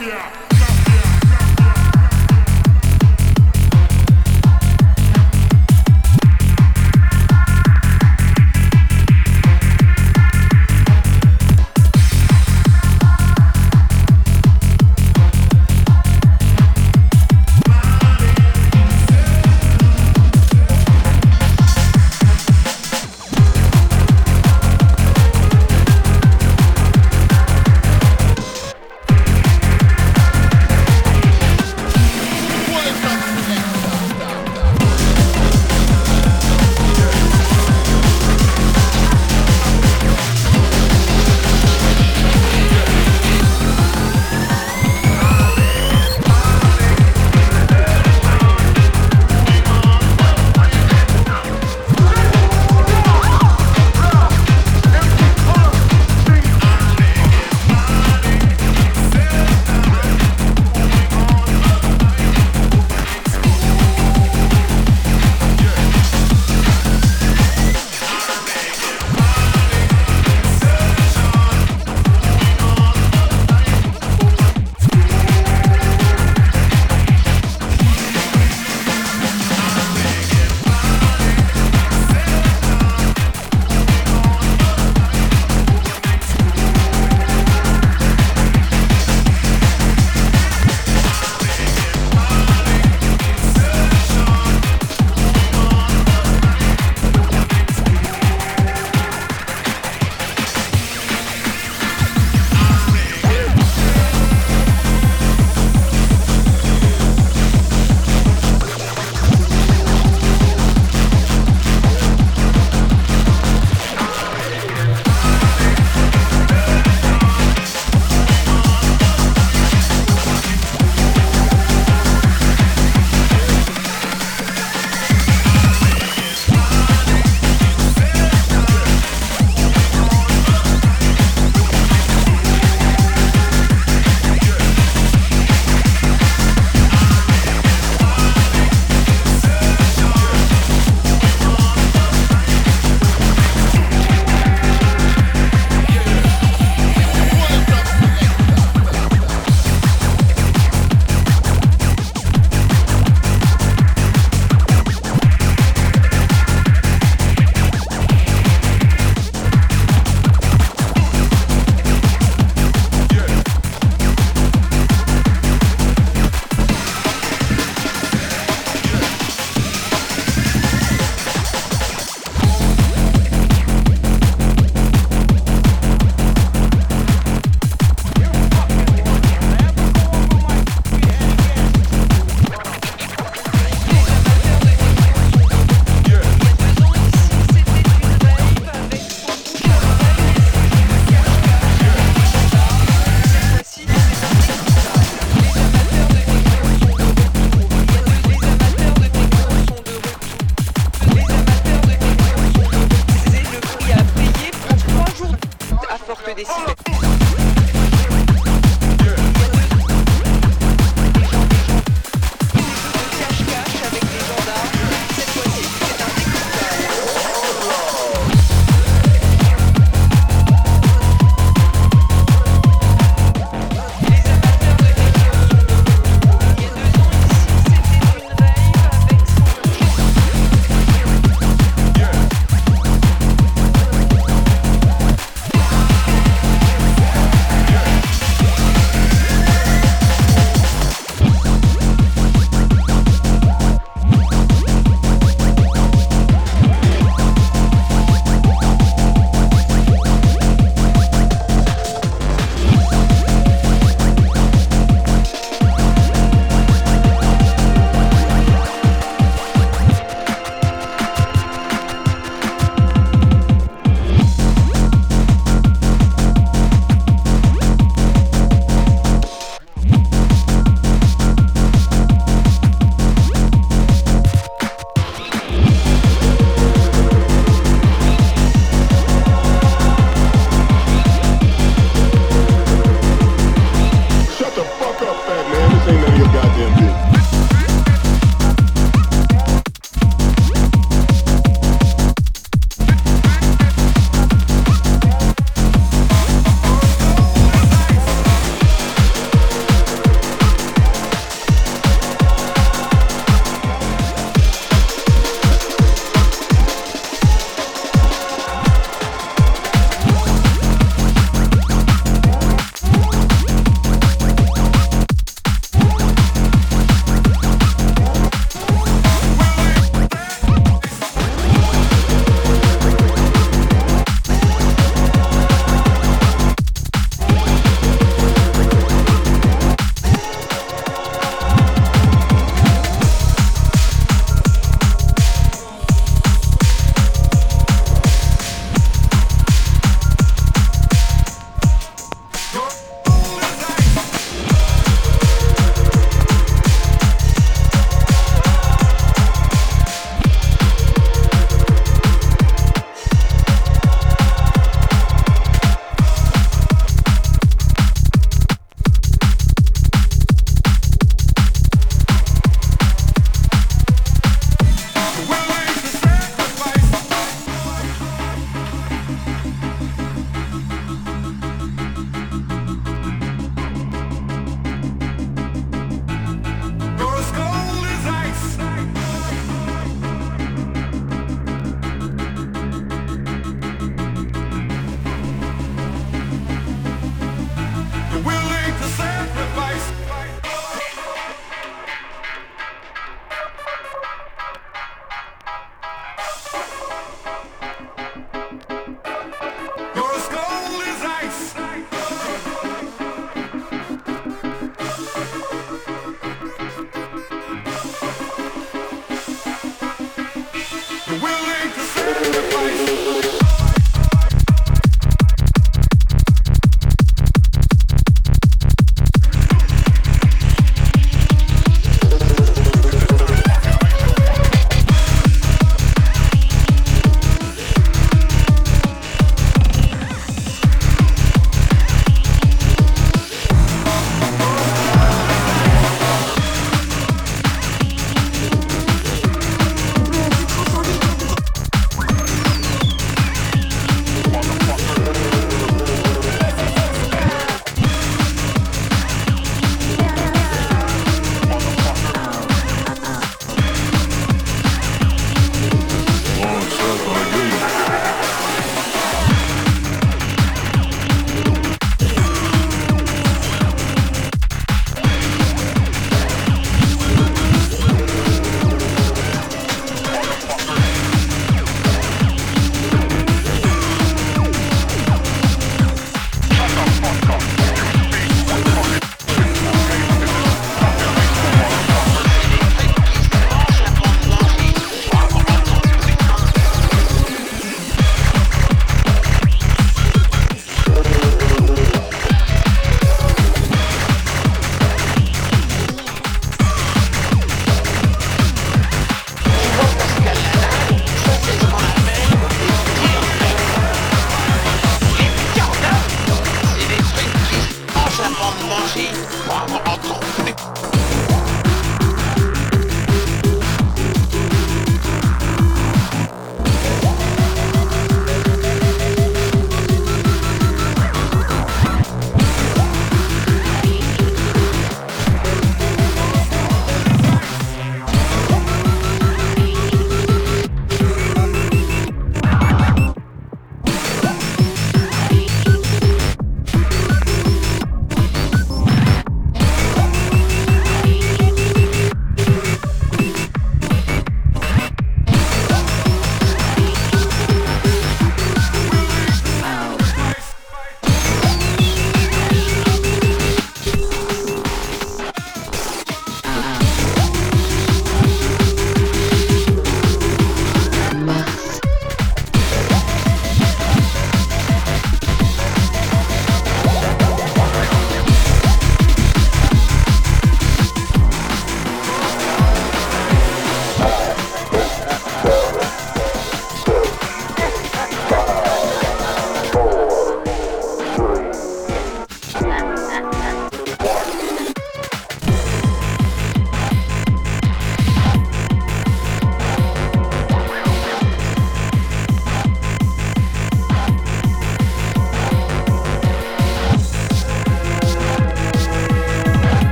Yeah.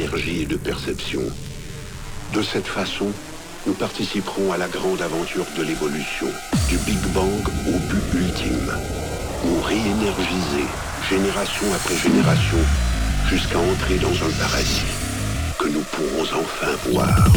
Et de perception. De cette façon, nous participerons à la grande aventure de l'évolution, du Big Bang au but ultime. Nous réénergiser, génération après génération, jusqu'à entrer dans un paradis que nous pourrons enfin voir.